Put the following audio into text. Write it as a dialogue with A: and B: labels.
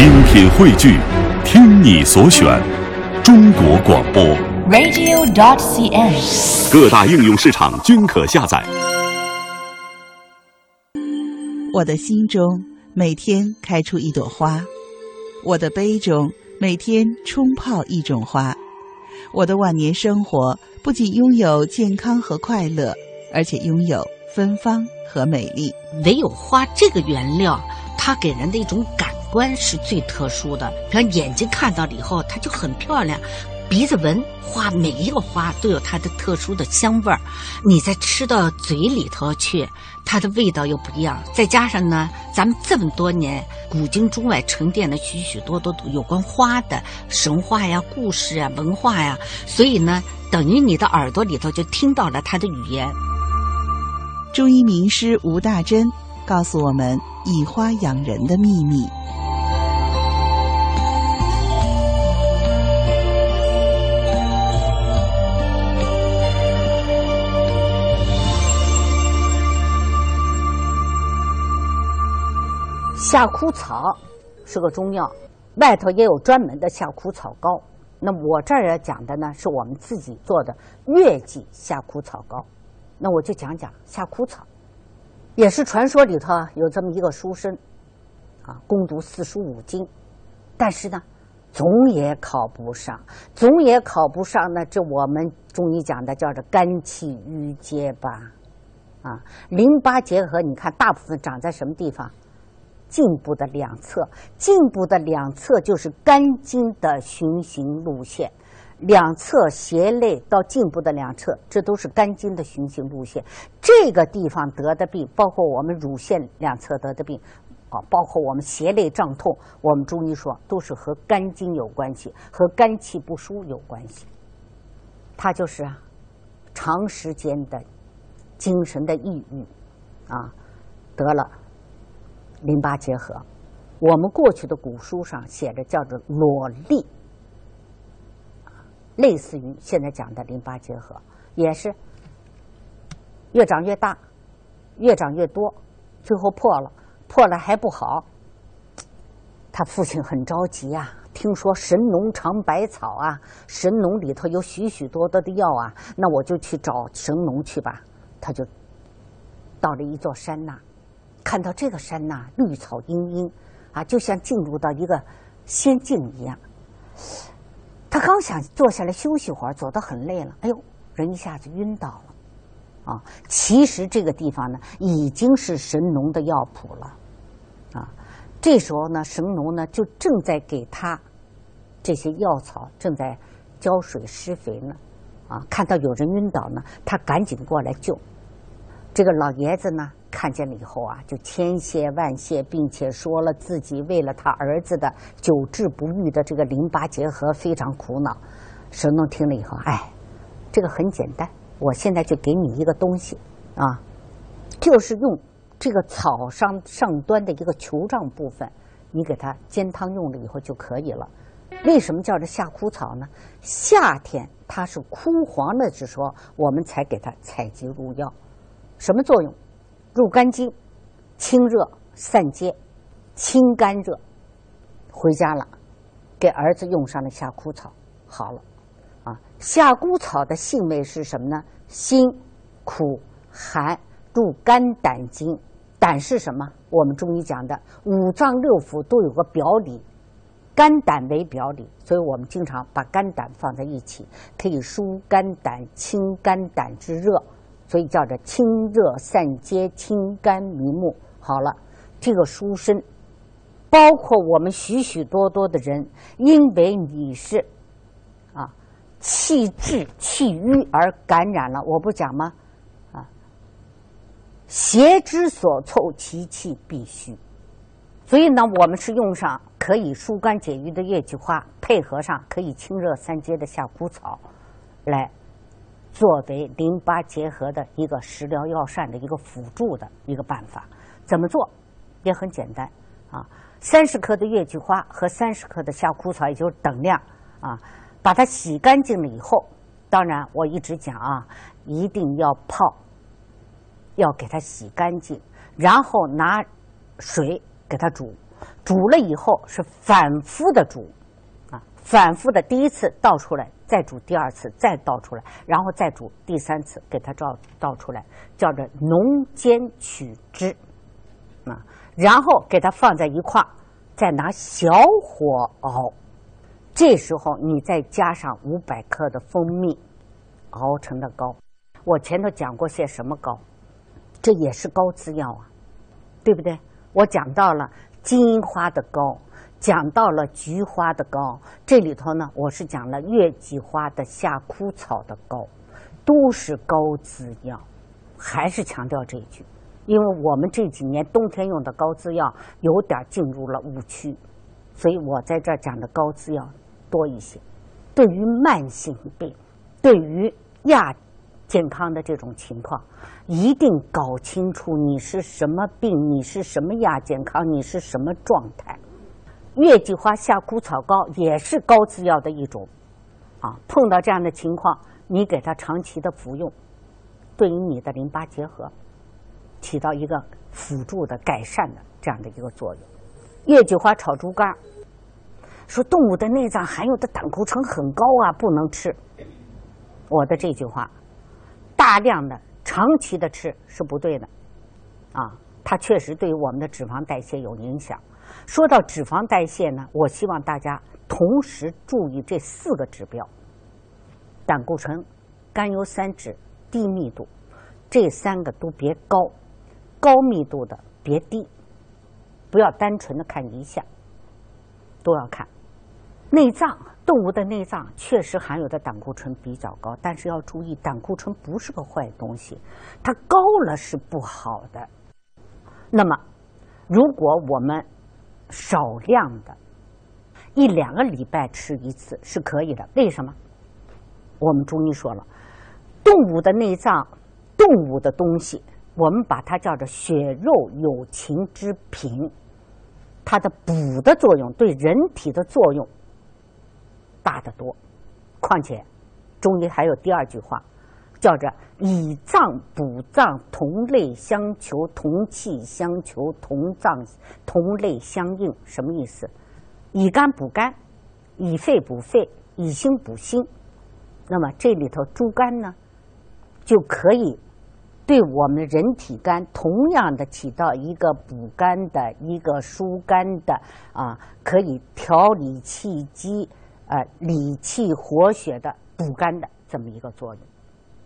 A: 精品汇聚，听你所选，中国广播。
B: radio.dot.cn，。
A: 各大应用市场均可下载。
C: 我的心中每天开出一朵花，我的杯中每天冲泡一种花。我的晚年生活不仅拥有健康和快乐，而且拥有芬芳和美丽。
D: 唯有花这个原料，它给人的一种感观是最特殊的。比方眼睛看到了以后，它就很漂亮；鼻子闻花，每一个花都有它的特殊的香味儿。你再吃到嘴里头去，它的味道又不一样。再加上呢，咱们这么多年古今中外沉淀了许许多多有关花的神话呀、故事呀、文化呀，所以呢，等于你的耳朵里头就听到了它的语言。
C: 中医名师吴大珍告诉我们以花养人的秘密。
D: 夏枯草是个中药，外头也有专门的夏枯草膏。那我这儿要讲的呢，是我们自己做的月季夏枯草膏。那我就讲讲夏枯草，也是传说里头有这么一个书生，啊，攻读四书五经，但是呢，总也考不上，总也考不上呢。这我们中医讲的叫做肝气郁结吧，啊，淋巴结核，你看大部分长在什么地方？颈部的两侧，颈部的两侧就是肝经的循行路线，两侧斜肋到颈部的两侧，这都是肝经的循行路线。这个地方得的病，包括我们乳腺两侧得的病，啊，包括我们斜肋胀痛，我们中医说都是和肝经有关系，和肝气不舒有关系。它就是啊，长时间的精神的抑郁，啊，得了。淋巴结核，我们过去的古书上写着叫做裸痢，类似于现在讲的淋巴结核，也是越长越大，越长越多，最后破了，破了还不好。他父亲很着急啊，听说神农尝百草啊，神农里头有许许多多的药啊，那我就去找神农去吧。他就到了一座山那。看到这个山呐，绿草茵茵，啊，就像进入到一个仙境一样。他刚想坐下来休息会儿，走得很累了，哎呦，人一下子晕倒了。啊，其实这个地方呢，已经是神农的药谱了。啊，这时候呢，神农呢就正在给他这些药草正在浇水施肥呢。啊，看到有人晕倒呢，他赶紧过来救。这个老爷子呢，看见了以后啊，就千谢万谢，并且说了自己为了他儿子的久治不愈的这个淋巴结核非常苦恼。神农听了以后，哎，这个很简单，我现在就给你一个东西啊，就是用这个草上上端的一个球状部分，你给它煎汤用了以后就可以了。为什么叫这夏枯草呢？夏天它是枯黄的时候，我们才给它采集入药。什么作用？入肝经，清热散结，清肝热。回家了，给儿子用上了夏枯草，好了。啊，夏枯草的性味是什么呢？辛、苦、寒，入肝胆经。胆是什么？我们中医讲的五脏六腑都有个表里，肝胆为表里，所以我们经常把肝胆放在一起，可以疏肝胆、清肝胆之热。所以叫做清热散结、清肝明目。好了，这个书生，包括我们许许多多的人，因为你是啊气滞气瘀而感染了，我不讲吗？啊，邪之所凑，其气必虚。所以呢，我们是用上可以疏肝解郁的月季花，配合上可以清热散结的夏枯草，来。作为淋巴结核的一个食疗药膳的一个辅助的一个办法，怎么做也很简单啊。三十克的月季花和三十克的夏枯草，也就是等量啊，把它洗干净了以后，当然我一直讲啊，一定要泡，要给它洗干净，然后拿水给它煮，煮了以后是反复的煮，啊，反复的第一次倒出来，再煮第二次，再倒出来，然后再煮第三次，给它倒倒出来，叫做浓煎取汁，啊，然后给它放在一块儿，再拿小火熬，这时候你再加上五百克的蜂蜜，熬成的膏。我前头讲过些什么膏？这也是膏滋药啊，对不对？我讲到了金银花的膏，讲到了菊花的膏，这里头呢，我是讲了月季花的夏枯草的膏，都是膏滋药。还是强调这一句，因为我们这几年冬天用的膏滋药有点进入了误区，所以我在这儿讲的膏滋药多一些。对于慢性病，对于亚。健康的这种情况，一定搞清楚你是什么病，你是什么亚健康，你是什么状态。月季花夏枯草膏也是膏滋药的一种，啊，碰到这样的情况，你给它长期的服用，对于你的淋巴结核起到一个辅助的改善的这样的一个作用。月季花炒猪肝，说动物的内脏含有的胆固醇很高啊，不能吃。我的这句话。大量的、长期的吃是不对的，啊，它确实对于我们的脂肪代谢有影响。说到脂肪代谢呢，我希望大家同时注意这四个指标：胆固醇、甘油三酯、低密度，这三个都别高，高密度的别低，不要单纯的看一项，都要看内脏。动物的内脏确实含有的胆固醇比较高，但是要注意，胆固醇不是个坏东西，它高了是不好的。那么，如果我们少量的，一两个礼拜吃一次是可以的。为什么？我们中医说了，动物的内脏，动物的东西，我们把它叫做血肉有情之品，它的补的作用，对人体的作用。大得多，况且中医还有第二句话，叫着以脏补脏，同类相求，同气相求，同脏同类相应。什么意思？以肝补肝，以肺补肺，以心补心。那么这里头猪肝呢，就可以对我们人体肝同样的起到一个补肝的一个疏肝的啊，可以调理气机。呃，理气活血的补肝的这么一个作用。